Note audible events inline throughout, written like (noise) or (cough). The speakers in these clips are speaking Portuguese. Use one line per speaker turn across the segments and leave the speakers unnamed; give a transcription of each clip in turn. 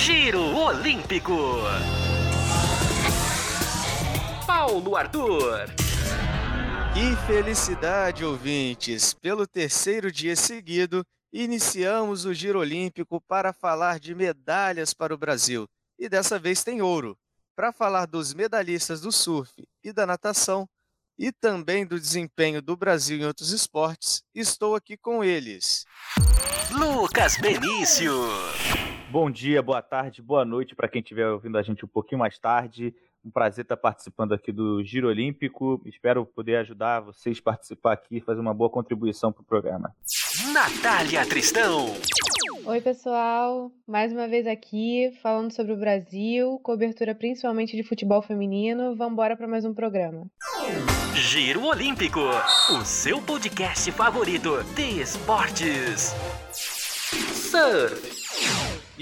Giro Olímpico. Paulo Arthur.
Que felicidade, ouvintes! Pelo terceiro dia seguido, iniciamos o Giro Olímpico para falar de medalhas para o Brasil. E dessa vez tem ouro. Para falar dos medalhistas do surf e da natação, e também do desempenho do Brasil em outros esportes, estou aqui com eles.
Lucas Benício.
Bom dia, boa tarde, boa noite para quem estiver ouvindo a gente um pouquinho mais tarde. Um prazer estar participando aqui do Giro Olímpico. Espero poder ajudar vocês a participar aqui e fazer uma boa contribuição para o programa.
Natália Tristão.
Oi, pessoal. Mais uma vez aqui, falando sobre o Brasil, cobertura principalmente de futebol feminino. Vamos embora para mais um programa.
Giro Olímpico, o seu podcast favorito de esportes. Surf.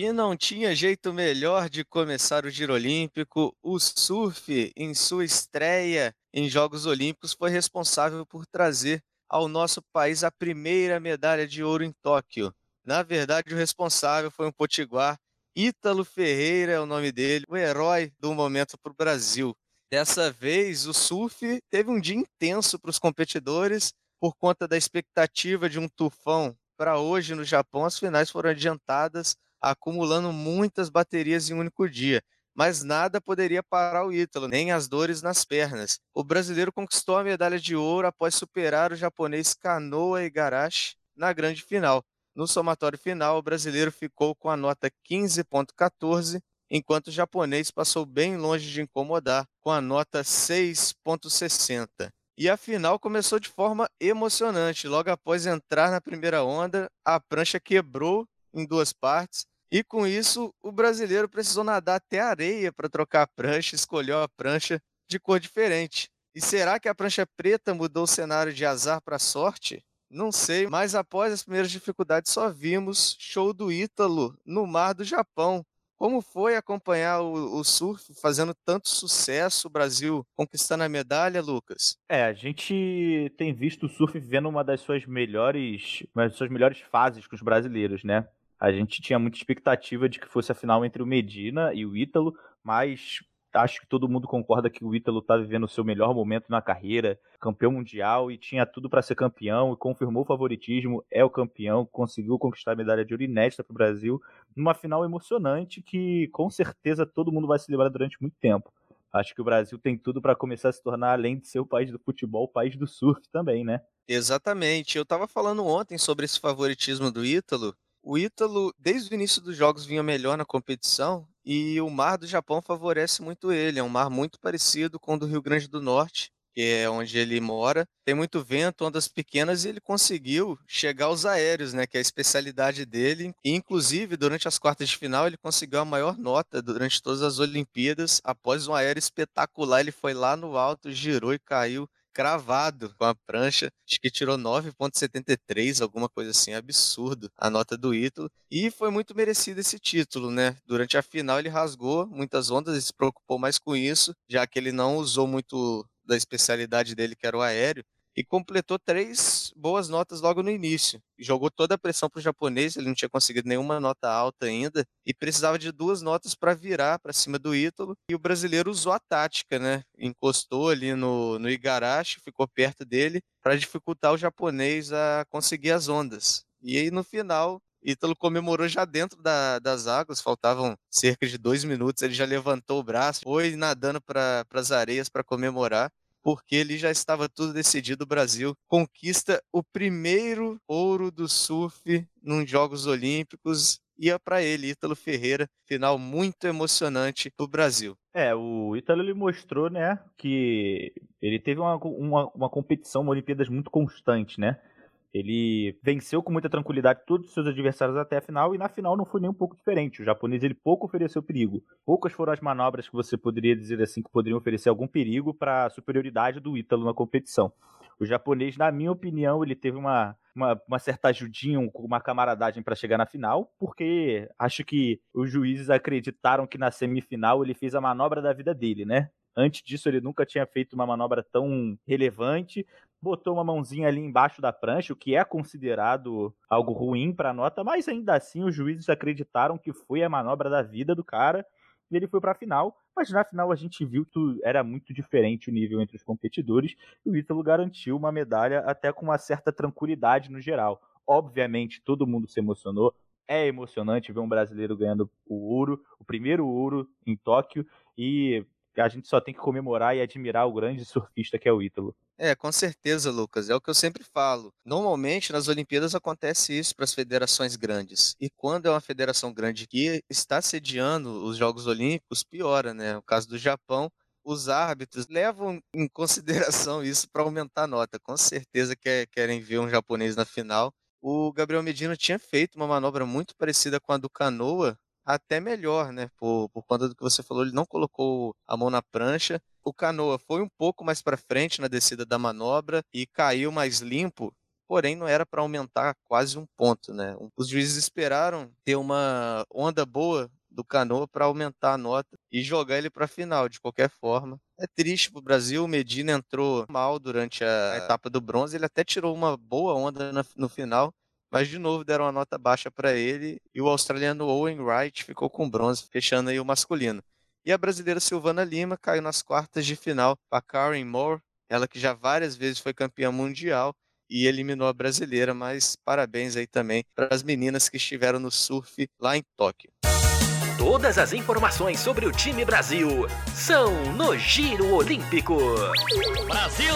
E não tinha jeito melhor de começar o Giro Olímpico. O surf, em sua estreia em Jogos Olímpicos, foi responsável por trazer ao nosso país a primeira medalha de ouro em Tóquio. Na verdade, o responsável foi um potiguar, Ítalo Ferreira é o nome dele, o herói do momento para o Brasil. Dessa vez, o surf teve um dia intenso para os competidores por conta da expectativa de um tufão para hoje no Japão. As finais foram adiantadas acumulando muitas baterias em um único dia. Mas nada poderia parar o Ítalo, nem as dores nas pernas. O brasileiro conquistou a medalha de ouro após superar o japonês Kanoa Igarashi na grande final. No somatório final, o brasileiro ficou com a nota 15.14, enquanto o japonês passou bem longe de incomodar, com a nota 6.60. E a final começou de forma emocionante. Logo após entrar na primeira onda, a prancha quebrou em duas partes. E com isso, o brasileiro precisou nadar até areia para trocar a prancha, escolheu a prancha de cor diferente. E será que a prancha preta mudou o cenário de azar para sorte? Não sei, mas após as primeiras dificuldades só vimos show do Ítalo no mar do Japão. Como foi acompanhar o, o, surf fazendo tanto sucesso, o Brasil conquistando a medalha, Lucas?
É, a gente tem visto o surf vivendo uma das suas melhores, uma das suas melhores fases com os brasileiros, né? A gente tinha muita expectativa de que fosse a final entre o Medina e o Ítalo, mas acho que todo mundo concorda que o Ítalo está vivendo o seu melhor momento na carreira, campeão mundial e tinha tudo para ser campeão e confirmou o favoritismo, é o campeão, conseguiu conquistar a medalha de ouro inédita para o Brasil, numa final emocionante que com certeza todo mundo vai se lembrar durante muito tempo. Acho que o Brasil tem tudo para começar a se tornar, além de ser o país do futebol, o país do surf também, né?
Exatamente. Eu estava falando ontem sobre esse favoritismo do Ítalo o Ítalo, desde o início dos jogos, vinha melhor na competição e o mar do Japão favorece muito ele. É um mar muito parecido com o do Rio Grande do Norte, que é onde ele mora. Tem muito vento, ondas pequenas e ele conseguiu chegar aos aéreos, né, que é a especialidade dele. E, inclusive, durante as quartas de final, ele conseguiu a maior nota durante todas as Olimpíadas. Após um aéreo espetacular, ele foi lá no alto, girou e caiu cravado com a prancha. Acho que tirou 9,73, alguma coisa assim, absurdo a nota do Ítalo. E foi muito merecido esse título, né? Durante a final ele rasgou muitas ondas e se preocupou mais com isso, já que ele não usou muito da especialidade dele, que era o aéreo e completou três boas notas logo no início. Jogou toda a pressão para o japonês, ele não tinha conseguido nenhuma nota alta ainda e precisava de duas notas para virar para cima do Ítalo. E o brasileiro usou a tática, né? Encostou ali no, no Igarashi, ficou perto dele para dificultar o japonês a conseguir as ondas. E aí no final Ítalo comemorou já dentro da, das águas, faltavam cerca de dois minutos, ele já levantou o braço, foi nadando para as areias para comemorar porque ele já estava tudo decidido. O Brasil conquista o primeiro ouro do surf nos Jogos Olímpicos ia para ele, Ítalo Ferreira, final muito emocionante do Brasil.
É, o Ítalo ele mostrou, né, que ele teve uma, uma, uma competição, uma Olimpíadas muito constante, né? Ele venceu com muita tranquilidade todos os seus adversários até a final e na final não foi nem um pouco diferente. O japonês ele pouco ofereceu perigo. Poucas foram as manobras que você poderia dizer assim que poderiam oferecer algum perigo para a superioridade do Ítalo na competição. O japonês, na minha opinião, ele teve uma, uma, uma certa ajudinha, uma camaradagem para chegar na final, porque acho que os juízes acreditaram que na semifinal ele fez a manobra da vida dele, né? Antes disso, ele nunca tinha feito uma manobra tão relevante botou uma mãozinha ali embaixo da prancha, o que é considerado algo ruim para a nota, mas ainda assim os juízes acreditaram que foi a manobra da vida do cara e ele foi para a final. Mas na final a gente viu que era muito diferente o nível entre os competidores e o Ítalo garantiu uma medalha até com uma certa tranquilidade no geral. Obviamente todo mundo se emocionou, é emocionante ver um brasileiro ganhando o ouro, o primeiro ouro em Tóquio, e a gente só tem que comemorar e admirar o grande surfista que é o Ítalo.
É, com certeza, Lucas. É o que eu sempre falo. Normalmente, nas Olimpíadas acontece isso para as federações grandes. E quando é uma federação grande que está sediando os Jogos Olímpicos, piora, né? O caso do Japão, os árbitros levam em (laughs) consideração isso para aumentar a nota. Com certeza querem ver um japonês na final. O Gabriel Medina tinha feito uma manobra muito parecida com a do Canoa até melhor, né? Por, por conta do que você falou, ele não colocou a mão na prancha. O Canoa foi um pouco mais para frente na descida da manobra e caiu mais limpo, porém não era para aumentar quase um ponto, né? Os juízes esperaram ter uma onda boa do Canoa para aumentar a nota e jogar ele para a final, de qualquer forma. É triste para o Brasil, o Medina entrou mal durante a etapa do bronze, ele até tirou uma boa onda no final, mas de novo deram uma nota baixa para ele e o australiano Owen Wright ficou com bronze, fechando aí o masculino. E a brasileira Silvana Lima caiu nas quartas de final para Karen Moore, ela que já várias vezes foi campeã mundial e eliminou a brasileira, mas parabéns aí também para as meninas que estiveram no surf lá em Tóquio.
Todas as informações sobre o time Brasil são no Giro Olímpico. Brasil!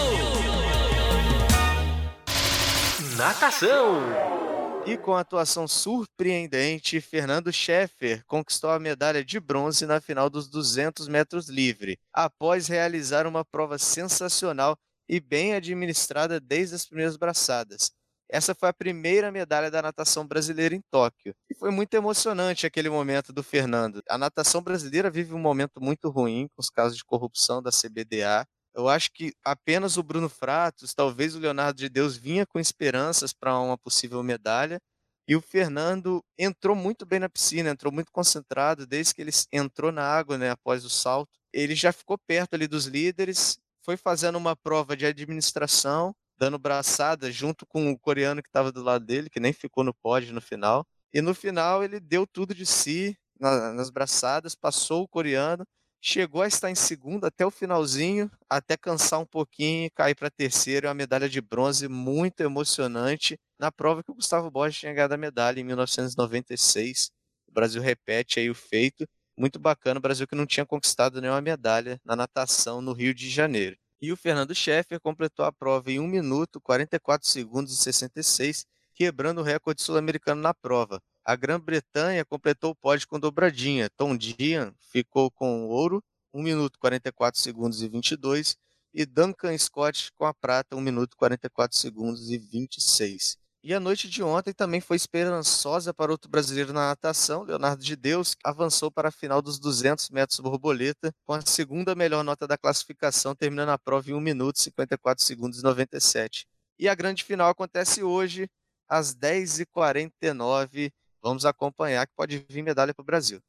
Natação!
E com atuação surpreendente, Fernando Scheffer conquistou a medalha de bronze na final dos 200 metros livre, após realizar uma prova sensacional e bem administrada desde as primeiras braçadas. Essa foi a primeira medalha da natação brasileira em Tóquio. E foi muito emocionante aquele momento do Fernando. A natação brasileira vive um momento muito ruim com os casos de corrupção da CBDA. Eu acho que apenas o Bruno Fratos, talvez o Leonardo de Deus vinha com esperanças para uma possível medalha. E o Fernando entrou muito bem na piscina, entrou muito concentrado desde que ele entrou na água, né, após o salto. Ele já ficou perto ali dos líderes, foi fazendo uma prova de administração, dando braçada junto com o coreano que estava do lado dele, que nem ficou no pódio no final. E no final ele deu tudo de si nas braçadas, passou o coreano chegou a estar em segundo até o finalzinho, até cansar um pouquinho e cair para terceiro. É uma medalha de bronze muito emocionante na prova que o Gustavo Borges tinha ganhado a medalha em 1996. O Brasil repete aí o feito. Muito bacana, o Brasil que não tinha conquistado nenhuma medalha na natação no Rio de Janeiro. E o Fernando Scheffer completou a prova em 1 minuto, 44 segundos e 66, quebrando o recorde sul-americano na prova. A Grã-Bretanha completou o pódio com dobradinha. Tom Dian ficou com ouro, 1 minuto 44 segundos e 22, e Duncan Scott com a prata, 1 minuto 44 segundos e 26. E a noite de ontem também foi esperançosa para outro brasileiro na natação, Leonardo de Deus, avançou para a final dos 200 metros borboleta, com a segunda melhor nota da classificação, terminando a prova em 1 minuto 54 segundos e 97. E a grande final acontece hoje, às 10h49, Vamos acompanhar que pode vir medalha para o Brasil.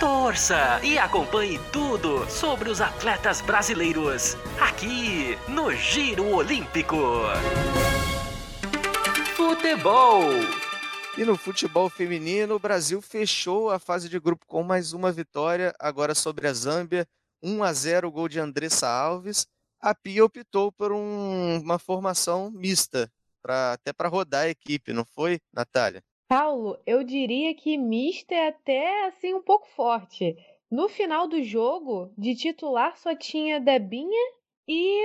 Torça e acompanhe tudo sobre os atletas brasileiros aqui no Giro Olímpico. Futebol.
E no futebol feminino, o Brasil fechou a fase de grupo com mais uma vitória, agora sobre a Zâmbia, 1 a 0 gol de Andressa Alves. A Pia optou por um, uma formação mista, pra, até para rodar a equipe, não foi, Natália?
Paulo, eu diria que mista é até assim um pouco forte. No final do jogo, de titular só tinha Debinha e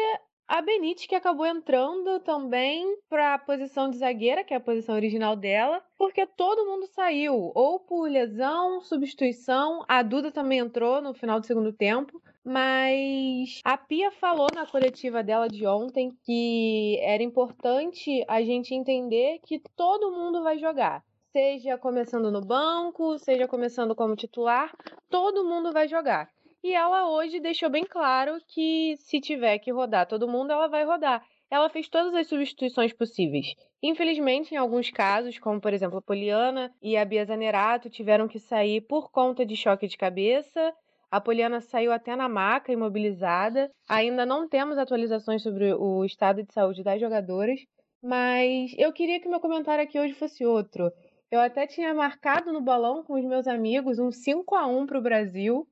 a Benite que acabou entrando também para a posição de zagueira, que é a posição original dela, porque todo mundo saiu, ou por lesão, substituição. A Duda também entrou no final do segundo tempo. Mas a Pia falou na coletiva dela de ontem que era importante a gente entender que todo mundo vai jogar seja começando no banco, seja começando como titular, todo mundo vai jogar. E ela hoje deixou bem claro que se tiver que rodar todo mundo, ela vai rodar. Ela fez todas as substituições possíveis. Infelizmente, em alguns casos, como por exemplo a Poliana e a Bia Zanerato, tiveram que sair por conta de choque de cabeça. A Poliana saiu até na maca, imobilizada. Ainda não temos atualizações sobre o estado de saúde das jogadoras, mas eu queria que meu comentário aqui hoje fosse outro. Eu até tinha marcado no balão com os meus amigos um 5 a 1 para o Brasil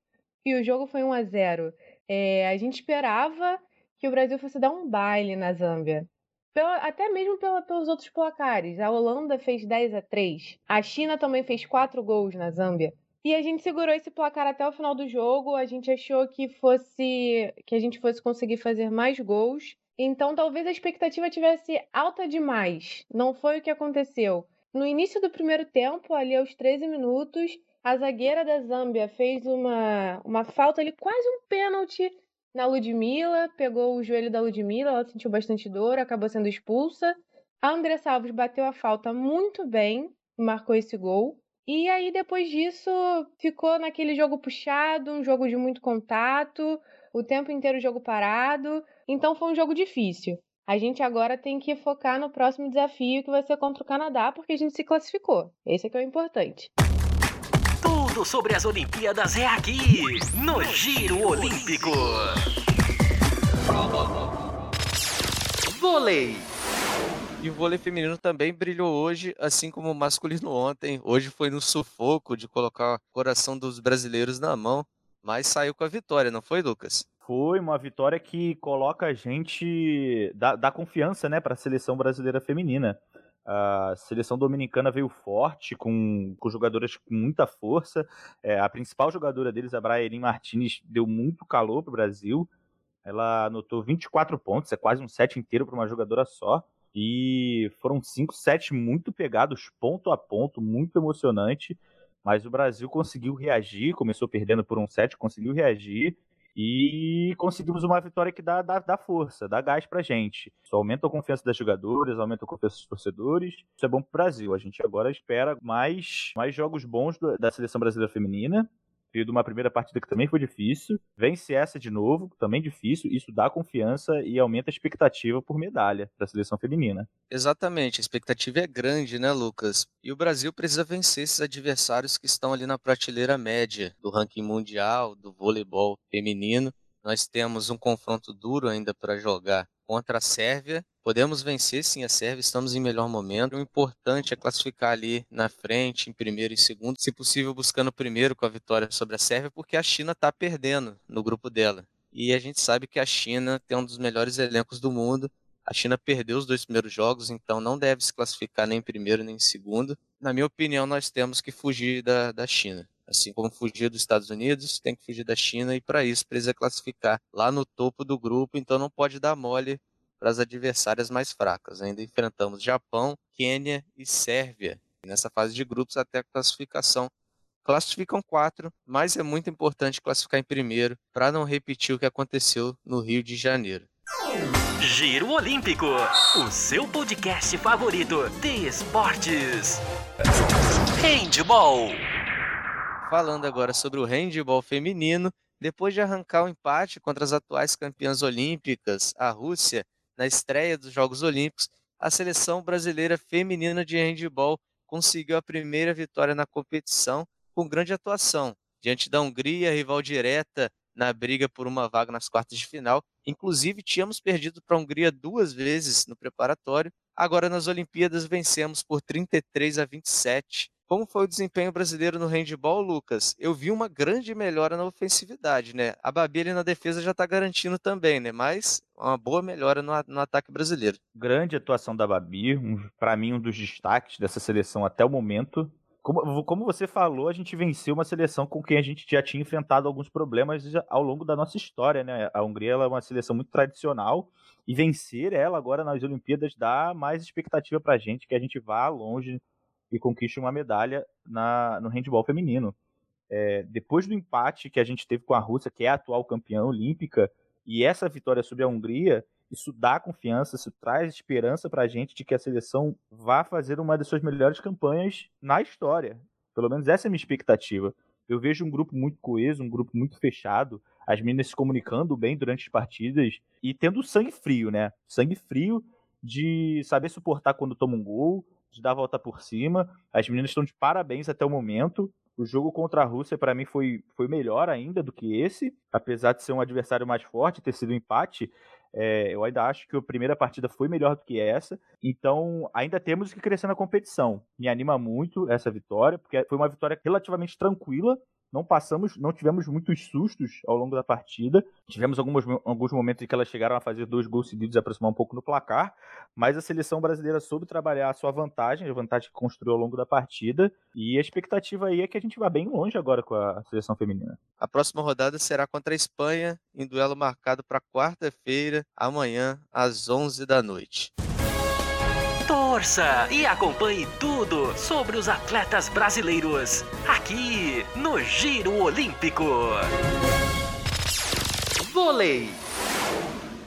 e o jogo foi 1 a 0. É, a gente esperava que o Brasil fosse dar um baile na Zâmbia. Até mesmo pela, pelos outros placares. A Holanda fez 10 a 3. A China também fez 4 gols na Zâmbia. E a gente segurou esse placar até o final do jogo. A gente achou que fosse que a gente fosse conseguir fazer mais gols. Então talvez a expectativa tivesse alta demais. Não foi o que aconteceu. No início do primeiro tempo, ali aos 13 minutos, a zagueira da Zâmbia fez uma, uma falta ali, quase um pênalti na Ludmilla, pegou o joelho da Ludmilla, ela sentiu bastante dor, acabou sendo expulsa. A Andressa Alves bateu a falta muito bem, marcou esse gol. E aí, depois disso, ficou naquele jogo puxado, um jogo de muito contato, o tempo inteiro jogo parado. Então foi um jogo difícil. A gente agora tem que focar no próximo desafio, que vai ser contra o Canadá, porque a gente se classificou. Esse é que é o importante.
Tudo sobre as Olimpíadas é aqui, no Giro Olímpico. Vôlei.
E o vôlei feminino também brilhou hoje, assim como o masculino ontem. Hoje foi no sufoco de colocar o coração dos brasileiros na mão, mas saiu com a vitória, não foi, Lucas?
Foi uma vitória que coloca a gente, dá, dá confiança né, para a seleção brasileira feminina. A seleção dominicana veio forte, com, com jogadoras com muita força. É, a principal jogadora deles, a Braerin Martinez, deu muito calor para o Brasil. Ela anotou 24 pontos, é quase um set inteiro para uma jogadora só. E foram cinco sets muito pegados, ponto a ponto, muito emocionante. Mas o Brasil conseguiu reagir, começou perdendo por um set, conseguiu reagir e conseguimos uma vitória que dá, dá, dá força, dá gás pra gente. Isso aumenta a confiança das jogadoras, aumenta a confiança dos torcedores. Isso é bom pro Brasil. A gente agora espera mais, mais jogos bons da seleção brasileira feminina veio de uma primeira partida que também foi difícil, vence essa de novo, também difícil, isso dá confiança e aumenta a expectativa por medalha da seleção feminina.
Exatamente, a expectativa é grande, né, Lucas? E o Brasil precisa vencer esses adversários que estão ali na prateleira média do ranking mundial, do voleibol feminino. Nós temos um confronto duro ainda para jogar contra a Sérvia Podemos vencer sim a Sérvia, estamos em melhor momento. O importante é classificar ali na frente, em primeiro e segundo, se possível buscando primeiro com a vitória sobre a Sérvia, porque a China está perdendo no grupo dela. E a gente sabe que a China tem um dos melhores elencos do mundo. A China perdeu os dois primeiros jogos, então não deve se classificar nem em primeiro nem em segundo. Na minha opinião, nós temos que fugir da, da China. Assim como fugir dos Estados Unidos, tem que fugir da China e para isso precisa classificar lá no topo do grupo, então não pode dar mole para as adversárias mais fracas. Ainda enfrentamos Japão, Quênia e Sérvia nessa fase de grupos até a classificação. Classificam quatro, mas é muito importante classificar em primeiro para não repetir o que aconteceu no Rio de Janeiro.
Giro Olímpico, o seu podcast favorito de esportes. Handball.
Falando agora sobre o handball feminino, depois de arrancar o empate contra as atuais campeãs olímpicas, a Rússia, na estreia dos Jogos Olímpicos, a seleção brasileira feminina de handball conseguiu a primeira vitória na competição com grande atuação, diante da Hungria, rival direta na briga por uma vaga nas quartas de final. Inclusive, tínhamos perdido para a Hungria duas vezes no preparatório. Agora, nas Olimpíadas, vencemos por 33 a 27 como foi o desempenho brasileiro no handball, Lucas? Eu vi uma grande melhora na ofensividade, né? A Babi ali na defesa já está garantindo também, né? Mas uma boa melhora no, no ataque brasileiro.
Grande atuação da Babi, um, para mim um dos destaques dessa seleção até o momento. Como, como, você falou, a gente venceu uma seleção com quem a gente já tinha enfrentado alguns problemas ao longo da nossa história, né? A Hungria é uma seleção muito tradicional e vencer ela agora nas Olimpíadas dá mais expectativa para a gente, que a gente vá longe e conquiste uma medalha na, no handball feminino. É, depois do empate que a gente teve com a Rússia, que é a atual campeã olímpica, e essa vitória sobre a Hungria, isso dá confiança, isso traz esperança para a gente de que a seleção vá fazer uma das suas melhores campanhas na história. Pelo menos essa é a minha expectativa. Eu vejo um grupo muito coeso, um grupo muito fechado, as meninas se comunicando bem durante as partidas e tendo sangue frio, né? Sangue frio de saber suportar quando toma um gol, de dar a volta por cima. As meninas estão de parabéns até o momento. O jogo contra a Rússia, para mim, foi, foi melhor ainda do que esse. Apesar de ser um adversário mais forte, ter sido um empate, é, eu ainda acho que a primeira partida foi melhor do que essa. Então, ainda temos que crescer na competição. Me anima muito essa vitória, porque foi uma vitória relativamente tranquila não passamos, não tivemos muitos sustos ao longo da partida. Tivemos alguns, alguns momentos em que elas chegaram a fazer dois gols seguidos e aproximar um pouco no placar, mas a seleção brasileira soube trabalhar a sua vantagem, a vantagem que construiu ao longo da partida, e a expectativa aí é que a gente vá bem longe agora com a seleção feminina.
A próxima rodada será contra a Espanha, em duelo marcado para quarta-feira, amanhã, às 11 da noite.
Torça e acompanhe tudo sobre os atletas brasileiros aqui no Giro Olímpico. Vôlei.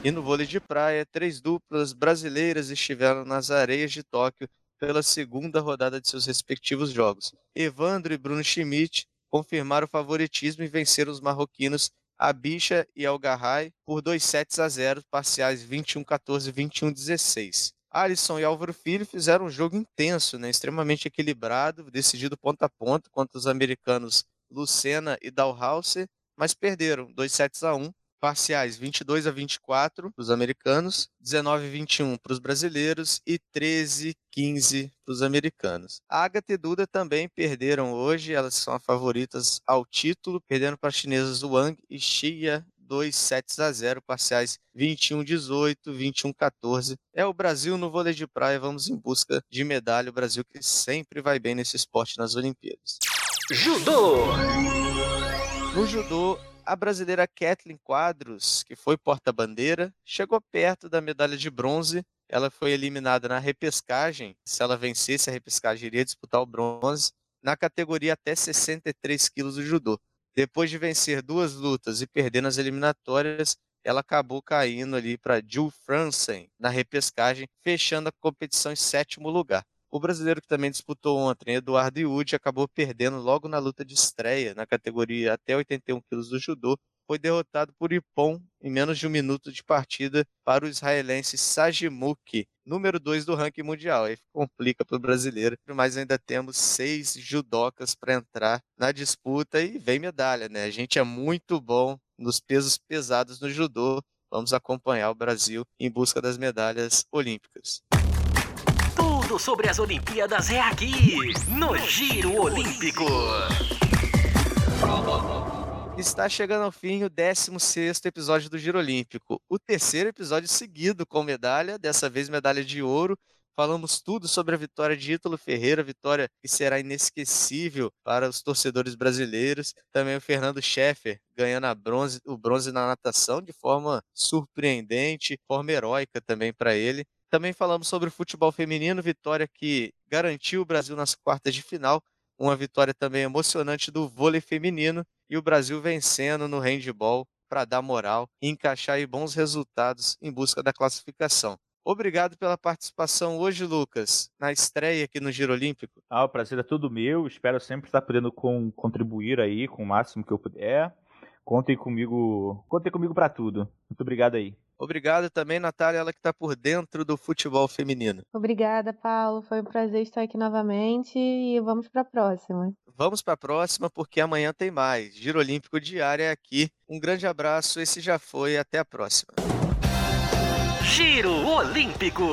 E no vôlei de praia, três duplas brasileiras estiveram nas areias de Tóquio pela segunda rodada de seus respectivos jogos. Evandro e Bruno Schmidt confirmaram o favoritismo e venceram os marroquinos Abicha e Algarrai por 2 sets a 0, parciais 21-14 e 21-16. Alisson e Álvaro Filho fizeram um jogo intenso, né, extremamente equilibrado, decidido ponta a ponta contra os americanos Lucena e Dalhouse, mas perderam 2 sets a 1, parciais 22 a 24 para os americanos, 19 a 21 para os brasileiros e 13 a 15 para os americanos. A Agatha e Duda também perderam hoje, elas são as favoritas ao título, perdendo para as chinesas Wang e Xia 2 sets a 0, parciais 21-18, 21-14. É o Brasil no vôlei de praia, vamos em busca de medalha. O Brasil que sempre vai bem nesse esporte nas Olimpíadas.
Judô!
No judô, a brasileira Kathleen Quadros, que foi porta-bandeira, chegou perto da medalha de bronze. Ela foi eliminada na repescagem. Se ela vencesse a repescagem, iria disputar o bronze na categoria até 63 quilos do judô. Depois de vencer duas lutas e perder nas eliminatórias, ela acabou caindo ali para Jill Franzen na repescagem, fechando a competição em sétimo lugar. O brasileiro que também disputou ontem, Eduardo Iude, acabou perdendo logo na luta de estreia na categoria até 81 quilos do judô, foi derrotado por Ipon em menos de um minuto de partida para o israelense Sajimuki, número 2 do ranking mundial. Aí complica para o brasileiro, mas ainda temos seis judocas para entrar na disputa e vem medalha, né? A gente é muito bom nos pesos pesados no judô. Vamos acompanhar o Brasil em busca das medalhas olímpicas.
Tudo sobre as Olimpíadas é aqui, no Giro Olímpico.
Está chegando ao fim o 16 episódio do Giro Olímpico, o terceiro episódio seguido com medalha, dessa vez medalha de ouro. Falamos tudo sobre a vitória de Ítalo Ferreira, vitória que será inesquecível para os torcedores brasileiros. Também o Fernando Scheffer ganhando bronze, o bronze na natação de forma surpreendente, forma heróica também para ele. Também falamos sobre o futebol feminino, vitória que garantiu o Brasil nas quartas de final, uma vitória também emocionante do vôlei feminino e o Brasil vencendo no handball para dar moral e encaixar bons resultados em busca da classificação. Obrigado pela participação hoje, Lucas, na estreia aqui no Giro Olímpico.
Ah, o prazer é todo meu. Espero sempre estar podendo com, contribuir aí com o máximo que eu puder. Contem comigo, contem comigo para tudo. Muito obrigado aí.
Obrigado também, Natália, ela que está por dentro do futebol feminino.
Obrigada, Paulo. Foi um prazer estar aqui novamente e vamos para a próxima.
Vamos para a próxima porque amanhã tem mais. Giro Olímpico Diário é aqui. Um grande abraço, esse já foi. Até a próxima.
Giro Olímpico.